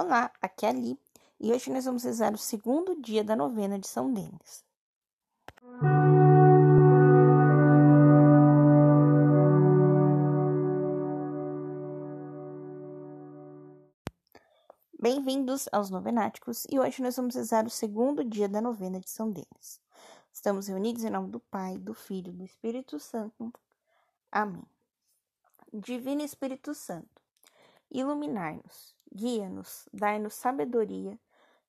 Olá, aqui é a Li e hoje nós vamos rezar o segundo dia da novena de São Denis. Bem-vindos aos Novenáticos e hoje nós vamos rezar o segundo dia da novena de São Denis. Estamos reunidos em nome do Pai, do Filho e do Espírito Santo. Amém. Divino Espírito Santo, iluminar-nos guia-nos, dai-nos sabedoria,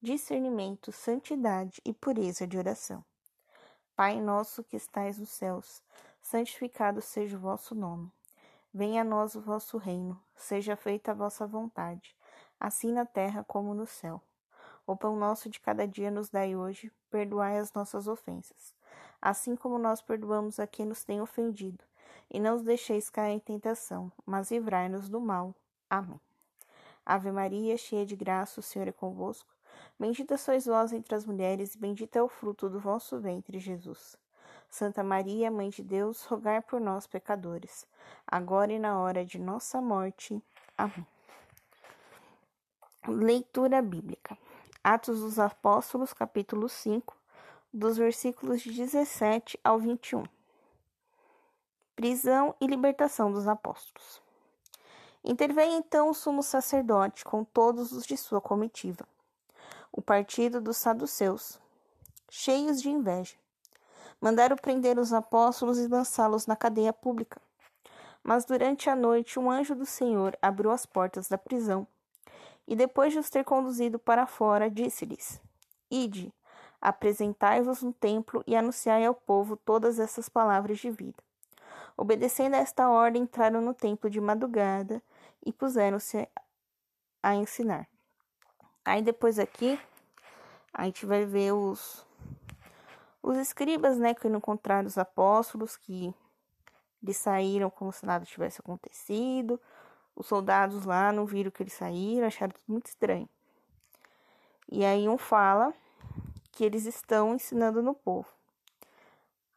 discernimento, santidade e pureza de oração. Pai nosso que estais nos céus, santificado seja o vosso nome. Venha a nós o vosso reino, seja feita a vossa vontade, assim na terra como no céu. O pão nosso de cada dia nos dai hoje, perdoai as nossas ofensas, assim como nós perdoamos a quem nos tem ofendido, e não os deixeis cair em tentação, mas livrai-nos do mal. Amém. Ave Maria, cheia de graça, o Senhor é convosco. Bendita sois vós entre as mulheres, e bendito é o fruto do vosso ventre, Jesus. Santa Maria, Mãe de Deus, rogai por nós, pecadores, agora e na hora de nossa morte. Amém. Leitura Bíblica. Atos dos Apóstolos, capítulo 5, dos versículos de 17 ao 21. Prisão e libertação dos apóstolos. Interveio então o sumo sacerdote com todos os de sua comitiva, o partido dos saduceus, cheios de inveja. Mandaram prender os apóstolos e lançá-los na cadeia pública. Mas durante a noite um anjo do Senhor abriu as portas da prisão e, depois de os ter conduzido para fora, disse-lhes: Ide, apresentai-vos no templo e anunciai ao povo todas essas palavras de vida. Obedecendo a esta ordem, entraram no templo de madrugada e puseram-se a ensinar. Aí depois aqui a gente vai ver os os escribas, né, que não encontraram os apóstolos, que eles saíram como se nada tivesse acontecido. Os soldados lá não viram que eles saíram, acharam tudo muito estranho. E aí um fala que eles estão ensinando no povo.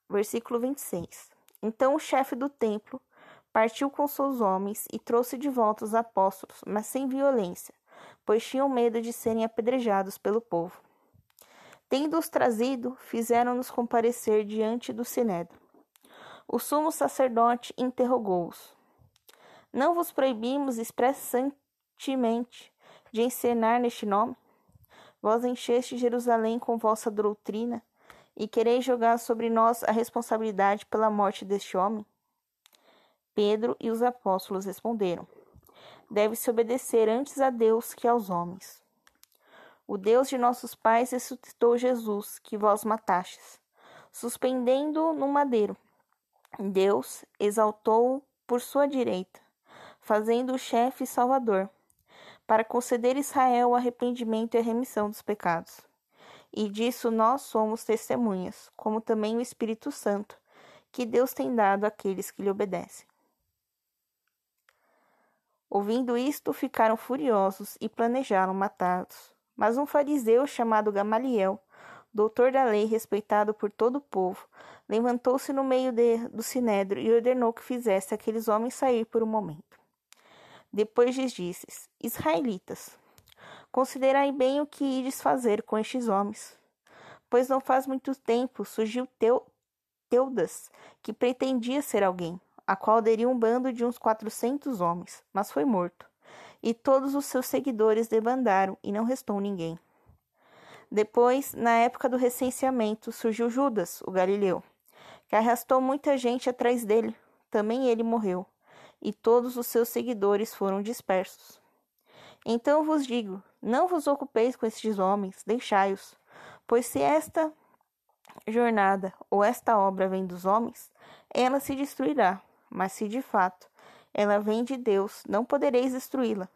Versículo 26. Então o chefe do templo Partiu com seus homens e trouxe de volta os apóstolos, mas sem violência, pois tinham medo de serem apedrejados pelo povo. Tendo-os trazido, fizeram-nos comparecer diante do sinédrio. O sumo sacerdote interrogou-os: Não vos proibimos expressamente de encenar neste nome? Vós encheste Jerusalém com vossa doutrina e quereis jogar sobre nós a responsabilidade pela morte deste homem? Pedro e os apóstolos responderam: Deve-se obedecer antes a Deus que aos homens. O Deus de nossos pais ressuscitou Jesus, que vós matastes, suspendendo-o no madeiro. Deus exaltou-o por sua direita, fazendo-o chefe e salvador, para conceder a Israel o arrependimento e a remissão dos pecados. E disso nós somos testemunhas, como também o Espírito Santo, que Deus tem dado àqueles que lhe obedecem. Ouvindo isto, ficaram furiosos e planejaram matá-los. Mas um fariseu chamado Gamaliel, doutor da lei respeitado por todo o povo, levantou-se no meio de, do sinédrio e ordenou que fizesse aqueles homens sair por um momento. Depois lhes disse: Israelitas, considerai bem o que ides fazer com estes homens. Pois não faz muito tempo surgiu Teu, Teudas, que pretendia ser alguém a qual aderiu um bando de uns quatrocentos homens, mas foi morto. E todos os seus seguidores debandaram, e não restou ninguém. Depois, na época do recenseamento, surgiu Judas, o galileu, que arrastou muita gente atrás dele. Também ele morreu, e todos os seus seguidores foram dispersos. Então vos digo: não vos ocupeis com estes homens, deixai-os, pois se esta jornada ou esta obra vem dos homens, ela se destruirá mas se de fato ela vem de Deus, não podereis destruí-la.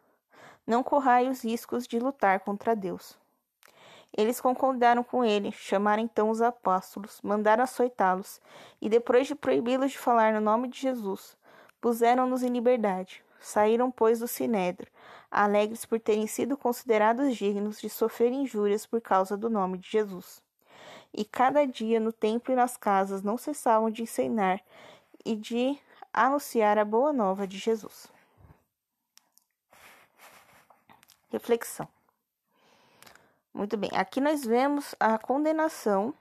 Não corrai os riscos de lutar contra Deus. Eles concordaram com ele, chamaram então os apóstolos, mandaram açoitá-los, e depois de proibi-los de falar no nome de Jesus, puseram-nos em liberdade. Saíram, pois, do sinédrio, alegres por terem sido considerados dignos de sofrer injúrias por causa do nome de Jesus. E cada dia no templo e nas casas não cessavam de ensinar e de anunciar a boa nova de Jesus. Reflexão. Muito bem, aqui nós vemos a condenação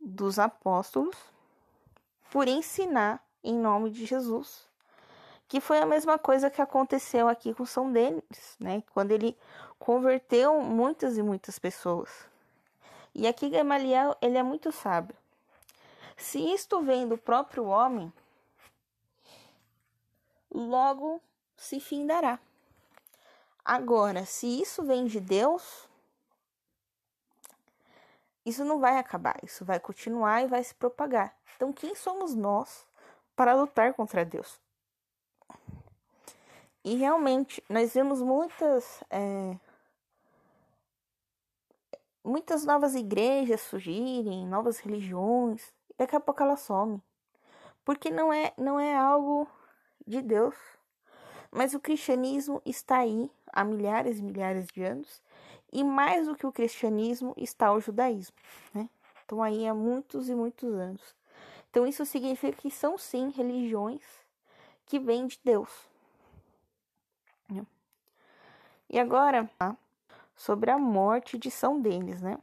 dos apóstolos por ensinar em nome de Jesus, que foi a mesma coisa que aconteceu aqui com São Denis, né? Quando ele converteu muitas e muitas pessoas. E aqui Gamaliel, ele é muito sábio. Se isto vem do próprio homem, logo se findará. Agora, se isso vem de Deus, isso não vai acabar, isso vai continuar e vai se propagar. Então, quem somos nós para lutar contra Deus? E realmente, nós vemos muitas, é, muitas novas igrejas surgirem, novas religiões, daqui a pouco elas somem. Porque não é, não é algo de Deus. Mas o cristianismo está aí há milhares e milhares de anos, e mais do que o cristianismo está o judaísmo, né? Então aí há muitos e muitos anos. Então isso significa que são sim religiões que vêm de Deus. Né? E agora, sobre a morte de São Denis, né?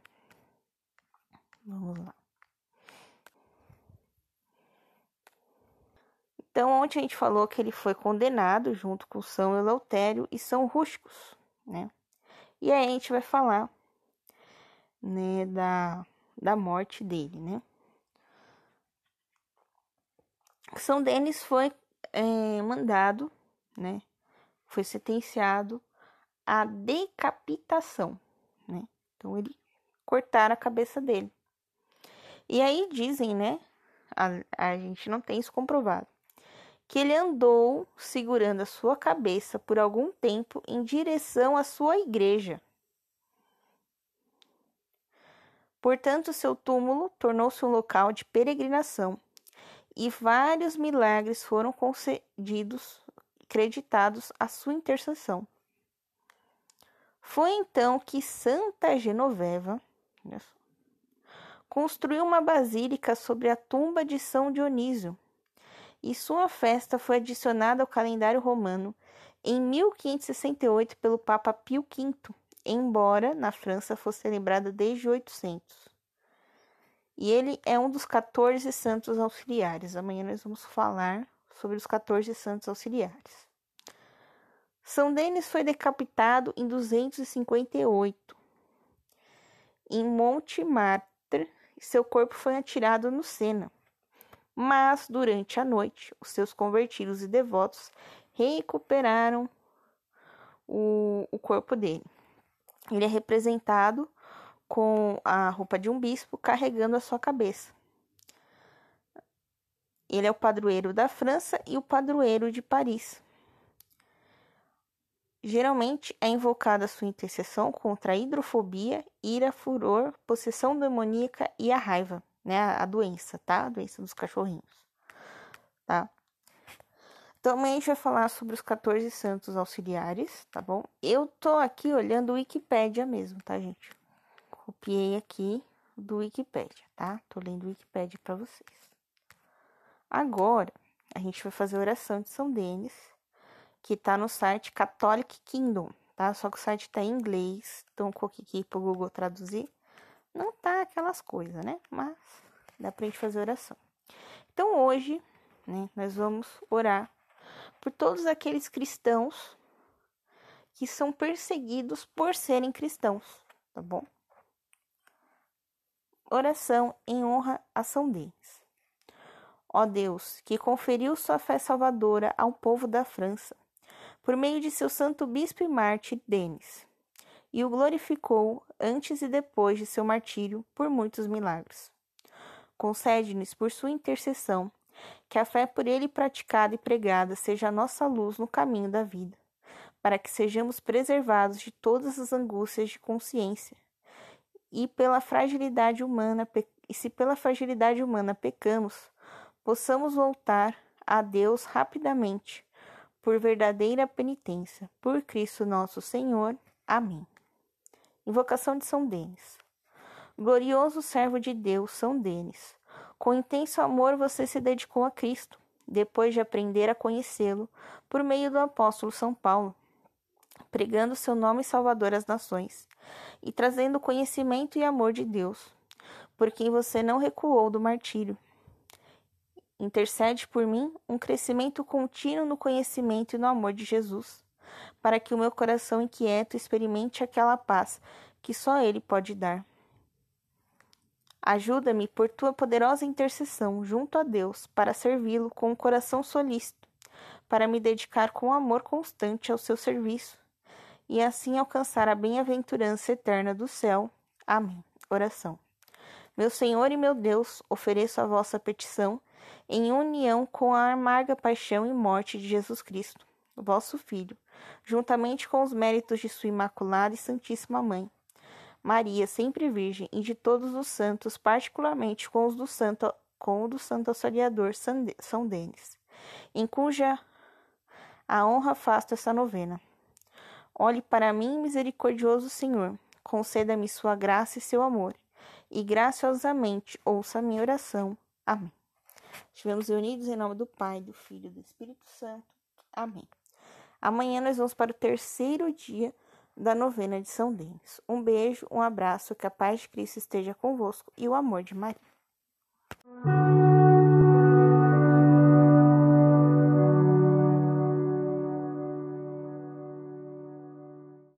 Vamos lá. Então, ontem a gente falou que ele foi condenado junto com São Eleutério e São Rústicos, né? E aí a gente vai falar, né, da, da morte dele, né? São Denis foi é, mandado, né? Foi sentenciado à decapitação, né? Então, ele cortaram a cabeça dele. E aí dizem, né? A, a gente não tem isso comprovado que ele andou segurando a sua cabeça por algum tempo em direção à sua igreja. Portanto, seu túmulo tornou-se um local de peregrinação e vários milagres foram concedidos, creditados à sua intercessão. Foi então que Santa Genoveva construiu uma basílica sobre a tumba de São Dionísio e sua festa foi adicionada ao calendário romano em 1568 pelo Papa Pio V, embora na França fosse celebrada desde 800. E ele é um dos 14 santos auxiliares. Amanhã nós vamos falar sobre os 14 santos auxiliares. São Denis foi decapitado em 258 em Monte Martre e seu corpo foi atirado no Sena. Mas, durante a noite, os seus convertidos e devotos recuperaram o, o corpo dele. Ele é representado com a roupa de um bispo carregando a sua cabeça. Ele é o padroeiro da França e o padroeiro de Paris. Geralmente é invocada sua intercessão contra a hidrofobia, ira, furor, possessão demoníaca e a raiva né? A doença, tá? A doença dos cachorrinhos, tá? Também a gente vai falar sobre os 14 santos auxiliares, tá bom? Eu tô aqui olhando o Wikipédia mesmo, tá, gente? Copiei aqui do Wikipédia, tá? Tô lendo o Wikipédia para vocês. Agora, a gente vai fazer a oração de São Denis, que tá no site Catholic Kingdom, tá? Só que o site tá em inglês, então coloquei aqui pro Google traduzir. Não tá aquelas coisas, né? Mas dá pra gente fazer oração. Então hoje, né, nós vamos orar por todos aqueles cristãos que são perseguidos por serem cristãos, tá bom? Oração em honra a São Denis. Ó Deus, que conferiu sua fé salvadora ao povo da França, por meio de seu santo bispo e mártir Denis e o glorificou antes e depois de seu martírio por muitos milagres. Concede-nos, por sua intercessão, que a fé por ele praticada e pregada seja a nossa luz no caminho da vida, para que sejamos preservados de todas as angústias de consciência. E pela fragilidade humana, e se pela fragilidade humana pecamos, possamos voltar a Deus rapidamente, por verdadeira penitência, por Cristo nosso Senhor. Amém. Invocação de São Denis. Glorioso servo de Deus, São Denis, com intenso amor você se dedicou a Cristo, depois de aprender a conhecê-lo por meio do apóstolo São Paulo. pregando seu nome salvador às nações e trazendo conhecimento e amor de Deus, por quem você não recuou do martírio. Intercede por mim um crescimento contínuo no conhecimento e no amor de Jesus, para que o meu coração inquieto experimente aquela paz que só Ele pode dar. Ajuda-me por tua poderosa intercessão junto a Deus para servi-lo com um coração solícito, para me dedicar com amor constante ao seu serviço e assim alcançar a bem-aventurança eterna do céu. Amém. Oração. Meu Senhor e meu Deus, ofereço a vossa petição em união com a amarga paixão e morte de Jesus Cristo, vosso Filho, juntamente com os méritos de sua imaculada e santíssima mãe. Maria, sempre virgem, e de todos os santos, particularmente com os do santo, com o do santo auxiliador São Denis, em cuja a honra faço essa novena. Olhe para mim, misericordioso Senhor, conceda-me sua graça e seu amor, e graciosamente ouça a minha oração. Amém. Estivemos reunidos em nome do Pai, do Filho e do Espírito Santo. Amém. Amanhã nós vamos para o terceiro dia da novena de São Denis. Um beijo, um abraço, que a paz de Cristo esteja convosco e o amor de Maria.